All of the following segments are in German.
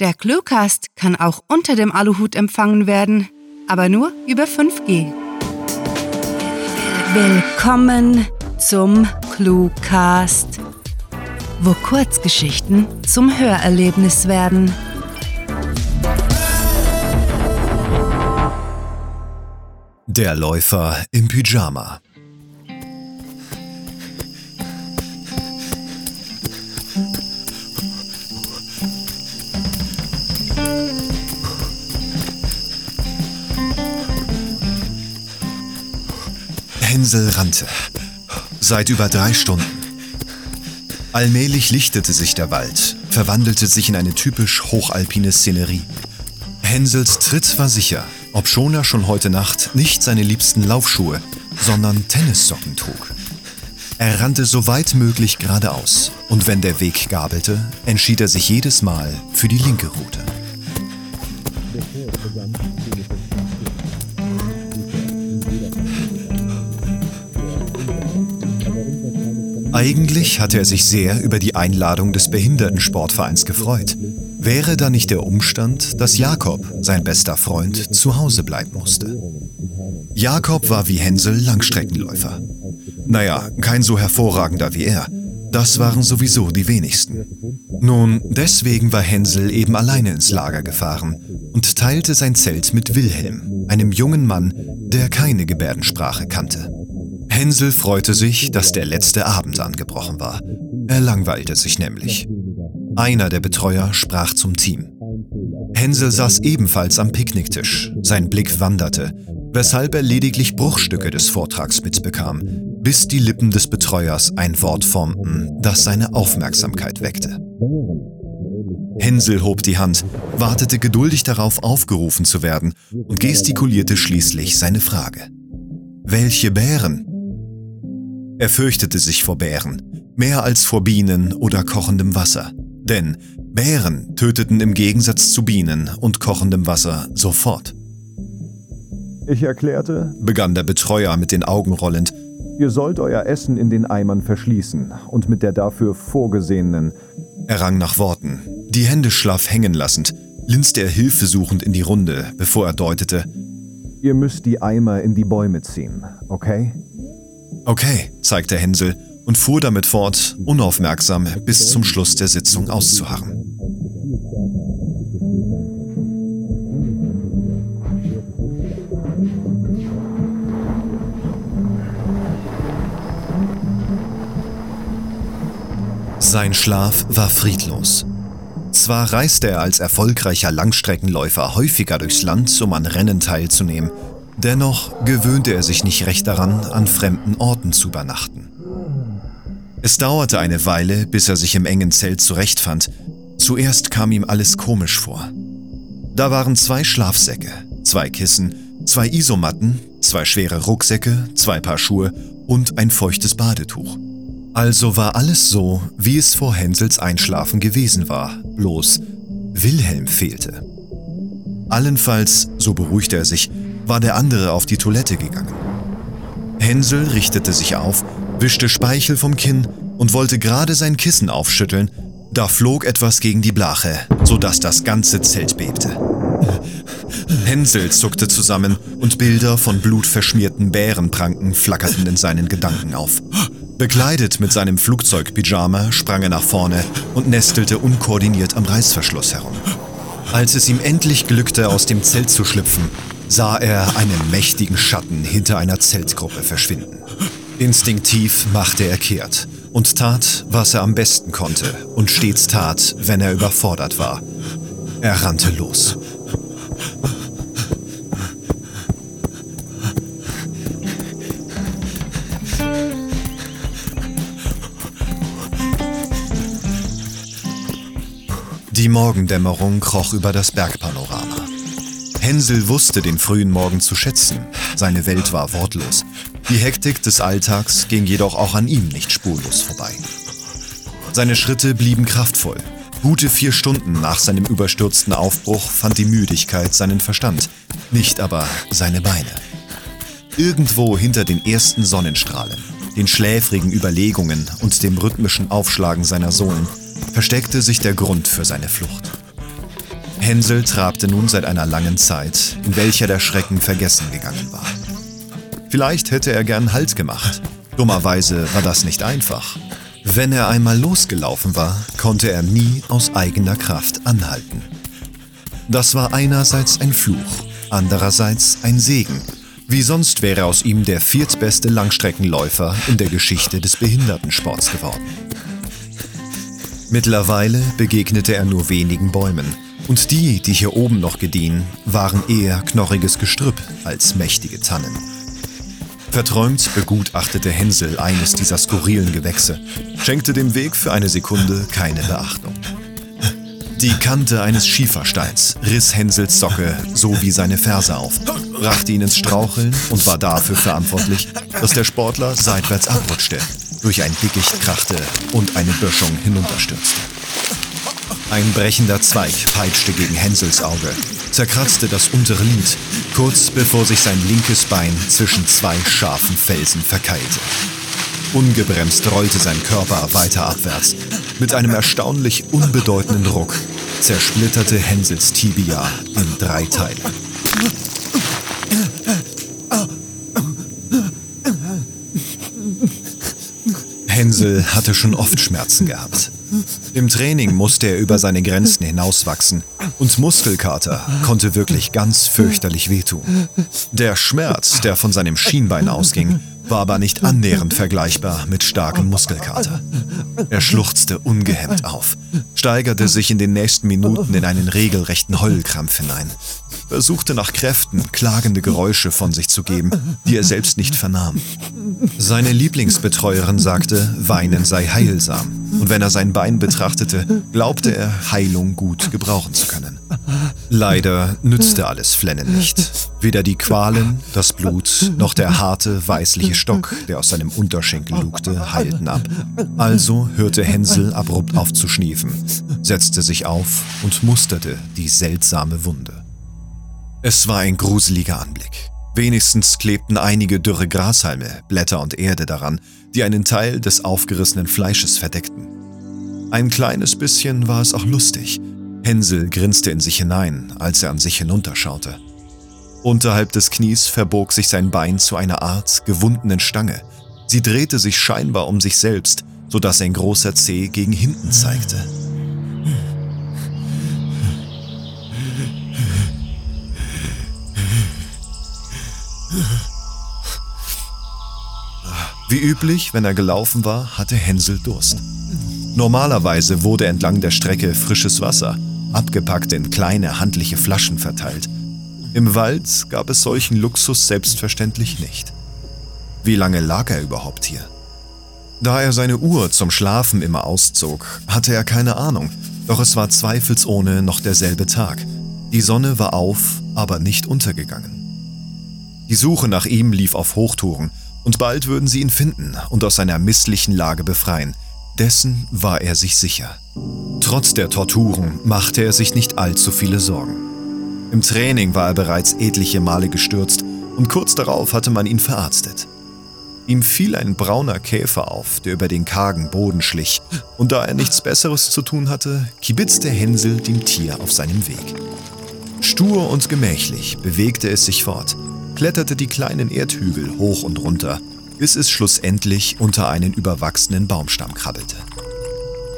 Der Cluecast kann auch unter dem Aluhut empfangen werden, aber nur über 5G. Willkommen zum Cluecast, wo Kurzgeschichten zum Hörerlebnis werden. Der Läufer im Pyjama. Hänsel rannte. Seit über drei Stunden. Allmählich lichtete sich der Wald, verwandelte sich in eine typisch hochalpine Szenerie. Hänsels Tritt war sicher, obschon er schon heute Nacht nicht seine liebsten Laufschuhe, sondern Tennissocken trug. Er rannte so weit möglich geradeaus und wenn der Weg gabelte, entschied er sich jedes Mal für die linke Route. Eigentlich hatte er sich sehr über die Einladung des Behindertensportvereins gefreut. Wäre da nicht der Umstand, dass Jakob, sein bester Freund, zu Hause bleiben musste. Jakob war wie Hänsel Langstreckenläufer. Naja, kein so hervorragender wie er. Das waren sowieso die wenigsten. Nun, deswegen war Hänsel eben alleine ins Lager gefahren und teilte sein Zelt mit Wilhelm, einem jungen Mann, der keine Gebärdensprache kannte. Hänsel freute sich, dass der letzte Abend angebrochen war. Er langweilte sich nämlich. Einer der Betreuer sprach zum Team. Hänsel saß ebenfalls am Picknicktisch. Sein Blick wanderte, weshalb er lediglich Bruchstücke des Vortrags mitbekam, bis die Lippen des Betreuers ein Wort formten, das seine Aufmerksamkeit weckte. Hänsel hob die Hand, wartete geduldig darauf, aufgerufen zu werden und gestikulierte schließlich seine Frage. Welche Bären? Er fürchtete sich vor Bären, mehr als vor Bienen oder kochendem Wasser. Denn Bären töteten im Gegensatz zu Bienen und kochendem Wasser sofort. Ich erklärte, begann der Betreuer mit den Augen rollend, ihr sollt euer Essen in den Eimern verschließen und mit der dafür vorgesehenen. Er rang nach Worten. Die Hände schlaff hängen lassend, linste er hilfesuchend in die Runde, bevor er deutete, Ihr müsst die Eimer in die Bäume ziehen, okay? Okay, zeigte Hänsel und fuhr damit fort, unaufmerksam bis zum Schluss der Sitzung auszuharren. Sein Schlaf war friedlos. Zwar reiste er als erfolgreicher Langstreckenläufer häufiger durchs Land, um an Rennen teilzunehmen, Dennoch gewöhnte er sich nicht recht daran, an fremden Orten zu übernachten. Es dauerte eine Weile, bis er sich im engen Zelt zurechtfand. Zuerst kam ihm alles komisch vor. Da waren zwei Schlafsäcke, zwei Kissen, zwei Isomatten, zwei schwere Rucksäcke, zwei Paar Schuhe und ein feuchtes Badetuch. Also war alles so, wie es vor Hänsels Einschlafen gewesen war, bloß Wilhelm fehlte. Allenfalls, so beruhigte er sich, war der andere auf die Toilette gegangen. Hänsel richtete sich auf, wischte Speichel vom Kinn und wollte gerade sein Kissen aufschütteln, da flog etwas gegen die Blache, sodass das ganze Zelt bebte. Hänsel zuckte zusammen und Bilder von blutverschmierten Bärenpranken flackerten in seinen Gedanken auf. Bekleidet mit seinem Flugzeugpyjama sprang er nach vorne und nestelte unkoordiniert am Reißverschluss herum. Als es ihm endlich glückte, aus dem Zelt zu schlüpfen, sah er einen mächtigen Schatten hinter einer Zeltgruppe verschwinden. Instinktiv machte er kehrt und tat, was er am besten konnte und stets tat, wenn er überfordert war. Er rannte los. Die Morgendämmerung kroch über das Bergpanorama. Hänsel wusste den frühen Morgen zu schätzen. Seine Welt war wortlos. Die Hektik des Alltags ging jedoch auch an ihm nicht spurlos vorbei. Seine Schritte blieben kraftvoll. Gute vier Stunden nach seinem überstürzten Aufbruch fand die Müdigkeit seinen Verstand, nicht aber seine Beine. Irgendwo hinter den ersten Sonnenstrahlen, den schläfrigen Überlegungen und dem rhythmischen Aufschlagen seiner Sohlen versteckte sich der Grund für seine Flucht. Hänsel trabte nun seit einer langen Zeit, in welcher der Schrecken vergessen gegangen war. Vielleicht hätte er gern Halt gemacht. Dummerweise war das nicht einfach. Wenn er einmal losgelaufen war, konnte er nie aus eigener Kraft anhalten. Das war einerseits ein Fluch, andererseits ein Segen. Wie sonst wäre aus ihm der viertbeste Langstreckenläufer in der Geschichte des Behindertensports geworden. Mittlerweile begegnete er nur wenigen Bäumen, und die, die hier oben noch gediehen, waren eher knorriges Gestrüpp als mächtige Tannen. Verträumt begutachtete Hänsel eines dieser skurrilen Gewächse, schenkte dem Weg für eine Sekunde keine Beachtung. Die Kante eines Schiefersteins riss Hänsels Socke sowie seine Ferse auf, brachte ihn ins Straucheln und war dafür verantwortlich, dass der Sportler seitwärts abrutschte, durch ein Dickicht krachte und eine Böschung hinunterstürzte. Ein brechender Zweig peitschte gegen Hänsels Auge, zerkratzte das untere Lid, kurz bevor sich sein linkes Bein zwischen zwei scharfen Felsen verkeilte. Ungebremst rollte sein Körper weiter abwärts. Mit einem erstaunlich unbedeutenden Ruck zersplitterte Hänsels Tibia in drei Teile. Hänsel hatte schon oft Schmerzen gehabt. Im Training musste er über seine Grenzen hinauswachsen und Muskelkater konnte wirklich ganz fürchterlich wehtun. Der Schmerz, der von seinem Schienbein ausging, war aber nicht annähernd vergleichbar mit starkem Muskelkater. Er schluchzte ungehemmt auf, steigerte sich in den nächsten Minuten in einen regelrechten Heulkrampf hinein, versuchte nach Kräften klagende Geräusche von sich zu geben, die er selbst nicht vernahm. Seine Lieblingsbetreuerin sagte, Weinen sei heilsam, und wenn er sein Bein betrachtete, glaubte er, Heilung gut gebrauchen zu können. Leider nützte alles Flennen nicht. Weder die Qualen, das Blut, noch der harte, weißliche Stock, der aus seinem Unterschenkel lugte, heilten ab. Also hörte Hänsel abrupt auf zu schniefen, setzte sich auf und musterte die seltsame Wunde. Es war ein gruseliger Anblick. Wenigstens klebten einige dürre Grashalme, Blätter und Erde daran, die einen Teil des aufgerissenen Fleisches verdeckten. Ein kleines bisschen war es auch lustig. Hänsel grinste in sich hinein, als er an sich hinunterschaute. Unterhalb des Knies verbog sich sein Bein zu einer Art gewundenen Stange. Sie drehte sich scheinbar um sich selbst, sodass ein großer Zeh gegen hinten zeigte. Wie üblich, wenn er gelaufen war, hatte Hänsel Durst. Normalerweise wurde entlang der Strecke frisches Wasser, abgepackt in kleine handliche Flaschen verteilt. Im Wald gab es solchen Luxus selbstverständlich nicht. Wie lange lag er überhaupt hier? Da er seine Uhr zum Schlafen immer auszog, hatte er keine Ahnung, doch es war zweifelsohne noch derselbe Tag. Die Sonne war auf, aber nicht untergegangen. Die Suche nach ihm lief auf Hochtouren, und bald würden sie ihn finden und aus seiner misslichen Lage befreien. Dessen war er sich sicher. Trotz der Torturen machte er sich nicht allzu viele Sorgen. Im Training war er bereits etliche Male gestürzt und kurz darauf hatte man ihn verarztet. Ihm fiel ein brauner Käfer auf, der über den kargen Boden schlich, und da er nichts Besseres zu tun hatte, kibitzte Hänsel dem Tier auf seinem Weg. Stur und gemächlich bewegte es sich fort, kletterte die kleinen Erdhügel hoch und runter, bis es schlussendlich unter einen überwachsenen Baumstamm krabbelte.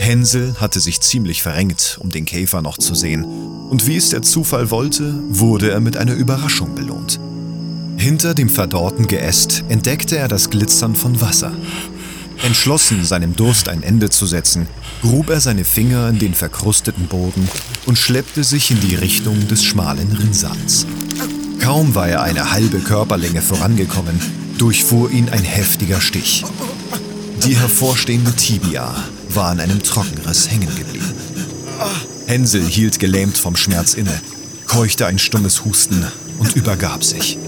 Hänsel hatte sich ziemlich verrenkt, um den Käfer noch zu sehen, und wie es der Zufall wollte, wurde er mit einer Überraschung belohnt. Hinter dem verdorrten Geäst entdeckte er das Glitzern von Wasser. Entschlossen, seinem Durst ein Ende zu setzen, grub er seine Finger in den verkrusteten Boden und schleppte sich in die Richtung des schmalen Rinnsals. Kaum war er eine halbe Körperlänge vorangekommen, durchfuhr ihn ein heftiger Stich. Die hervorstehende Tibia war an einem Trockenriss hängen geblieben. Hänsel hielt gelähmt vom Schmerz inne, keuchte ein stummes Husten und übergab sich.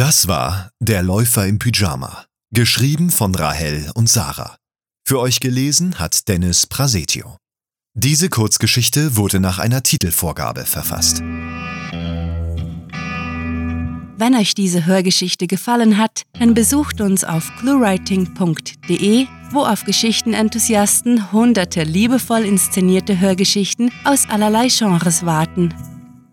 Das war Der Läufer im Pyjama, geschrieben von Rahel und Sarah. Für euch gelesen hat Dennis Prasetio. Diese Kurzgeschichte wurde nach einer Titelvorgabe verfasst. Wenn euch diese Hörgeschichte gefallen hat, dann besucht uns auf cluewriting.de, wo auf Geschichtenenthusiasten hunderte liebevoll inszenierte Hörgeschichten aus allerlei Genres warten.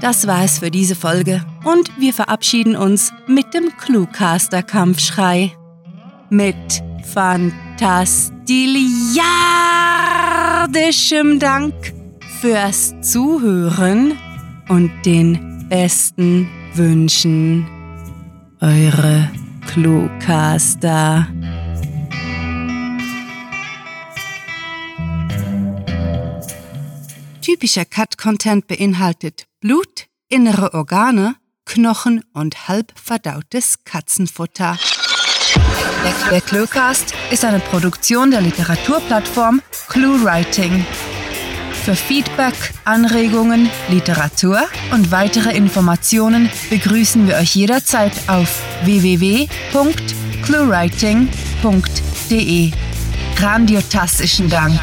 Das war es für diese Folge und wir verabschieden uns mit dem Cluecaster-Kampfschrei. Mit fantastiliardischem Dank fürs Zuhören und den besten Wünschen. Eure Cluecaster. Typischer Cut-Content beinhaltet Blut, innere Organe, Knochen und halb verdautes Katzenfutter. Der Cluecast ist eine Produktion der Literaturplattform ClueWriting. Für Feedback, Anregungen, Literatur und weitere Informationen begrüßen wir euch jederzeit auf www.cluewriting.de. Grandiotastischen Dank.